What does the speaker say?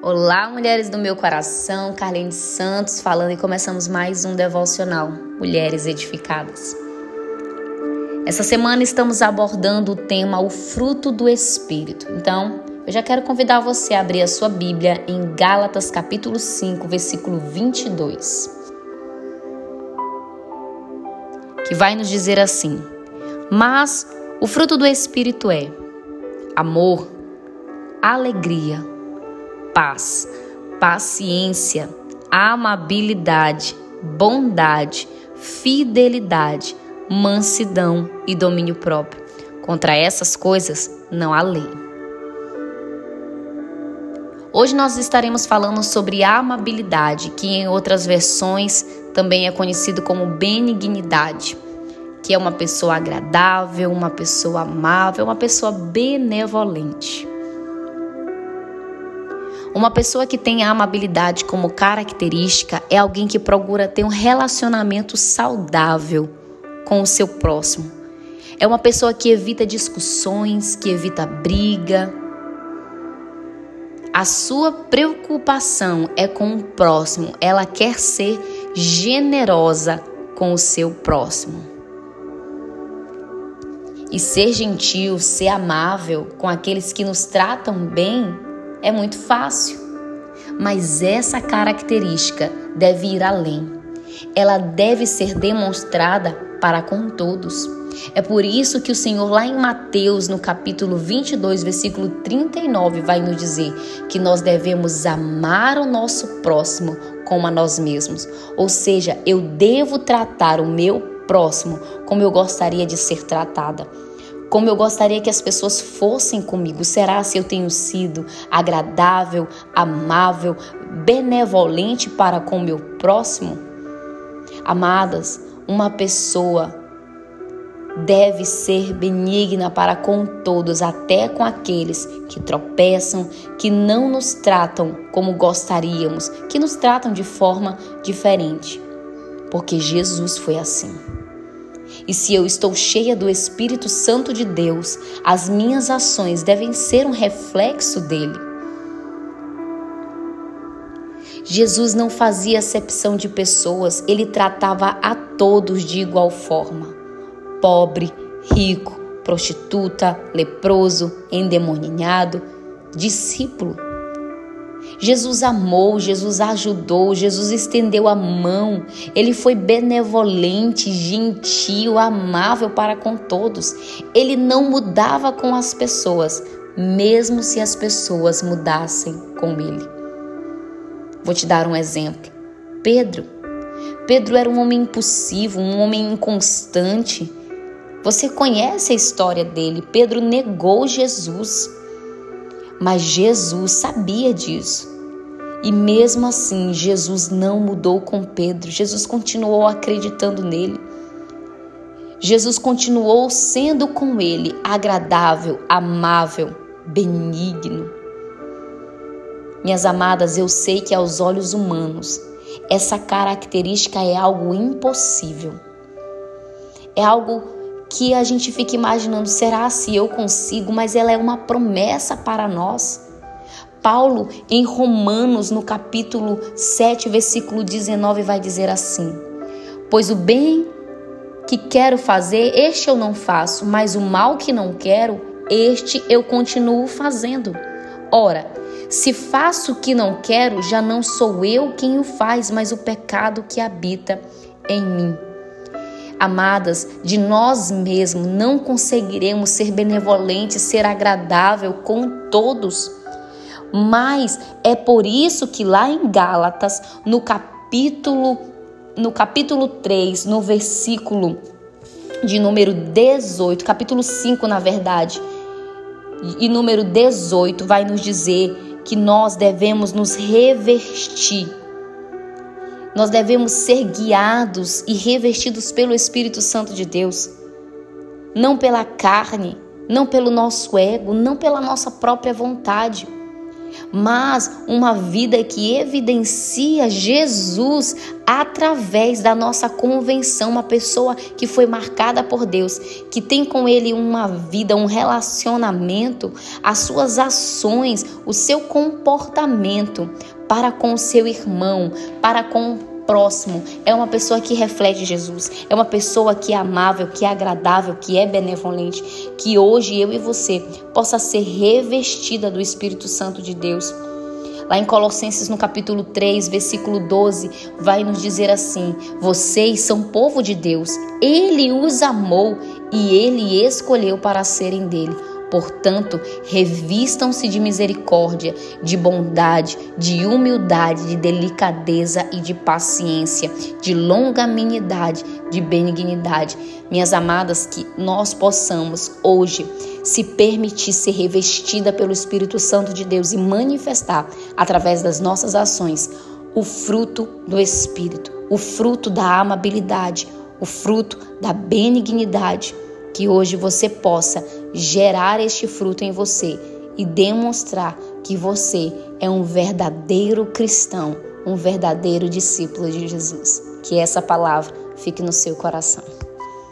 Olá, mulheres do meu coração, Carlene Santos falando e começamos mais um devocional Mulheres Edificadas. Essa semana estamos abordando o tema O fruto do Espírito. Então, eu já quero convidar você a abrir a sua Bíblia em Gálatas capítulo 5, versículo 22. Que vai nos dizer assim: Mas o fruto do Espírito é amor, alegria, paz, paciência, amabilidade, bondade, fidelidade, mansidão e domínio próprio. Contra essas coisas não há lei. Hoje nós estaremos falando sobre amabilidade, que em outras versões também é conhecido como benignidade, que é uma pessoa agradável, uma pessoa amável, uma pessoa benevolente. Uma pessoa que tem a amabilidade como característica é alguém que procura ter um relacionamento saudável com o seu próximo. É uma pessoa que evita discussões, que evita briga. A sua preocupação é com o próximo, ela quer ser generosa com o seu próximo. E ser gentil, ser amável com aqueles que nos tratam bem é muito fácil. Mas essa característica deve ir além. Ela deve ser demonstrada para com todos. É por isso que o Senhor, lá em Mateus, no capítulo 22, versículo 39, vai nos dizer que nós devemos amar o nosso próximo como a nós mesmos. Ou seja, eu devo tratar o meu próximo como eu gostaria de ser tratada como eu gostaria que as pessoas fossem comigo. Será se eu tenho sido agradável, amável, benevolente para com o meu próximo? Amadas, uma pessoa deve ser benigna para com todos, até com aqueles que tropeçam, que não nos tratam como gostaríamos, que nos tratam de forma diferente. Porque Jesus foi assim. E se eu estou cheia do Espírito Santo de Deus, as minhas ações devem ser um reflexo dele. Jesus não fazia acepção de pessoas, ele tratava a todos de igual forma: pobre, rico, prostituta, leproso, endemoninhado, discípulo. Jesus amou, Jesus ajudou, Jesus estendeu a mão, ele foi benevolente, gentil, amável para com todos. Ele não mudava com as pessoas, mesmo se as pessoas mudassem com ele. Vou te dar um exemplo. Pedro. Pedro era um homem impulsivo, um homem inconstante. Você conhece a história dele. Pedro negou Jesus. Mas Jesus sabia disso. E mesmo assim, Jesus não mudou com Pedro. Jesus continuou acreditando nele. Jesus continuou sendo com ele agradável, amável, benigno. Minhas amadas, eu sei que aos olhos humanos essa característica é algo impossível. É algo que a gente fica imaginando, será se eu consigo? Mas ela é uma promessa para nós. Paulo, em Romanos, no capítulo 7, versículo 19, vai dizer assim: Pois o bem que quero fazer, este eu não faço, mas o mal que não quero, este eu continuo fazendo. Ora, se faço o que não quero, já não sou eu quem o faz, mas o pecado que habita em mim. Amadas, de nós mesmos não conseguiremos ser benevolentes, ser agradável com todos. Mas é por isso que lá em Gálatas, no capítulo no capítulo 3, no versículo de número 18, capítulo 5, na verdade, e número 18 vai nos dizer que nós devemos nos revestir nós devemos ser guiados e revestidos pelo Espírito Santo de Deus, não pela carne, não pelo nosso ego, não pela nossa própria vontade. mas uma vida que evidencia Jesus através da nossa convenção, uma pessoa que foi marcada por Deus, que tem com ele uma vida, um relacionamento, as suas ações, o seu comportamento para com o seu irmão, para com próximo, é uma pessoa que reflete Jesus, é uma pessoa que é amável, que é agradável, que é benevolente, que hoje eu e você possa ser revestida do Espírito Santo de Deus. Lá em Colossenses, no capítulo 3, versículo 12, vai nos dizer assim: Vocês são povo de Deus, Ele os amou e Ele escolheu para serem dele. Portanto, revistam-se de misericórdia, de bondade, de humildade, de delicadeza e de paciência, de longanimidade, de benignidade. Minhas amadas, que nós possamos hoje se permitir ser revestida pelo Espírito Santo de Deus e manifestar através das nossas ações o fruto do Espírito, o fruto da amabilidade, o fruto da benignidade que hoje você possa gerar este fruto em você e demonstrar que você é um verdadeiro cristão, um verdadeiro discípulo de Jesus. Que essa palavra fique no seu coração.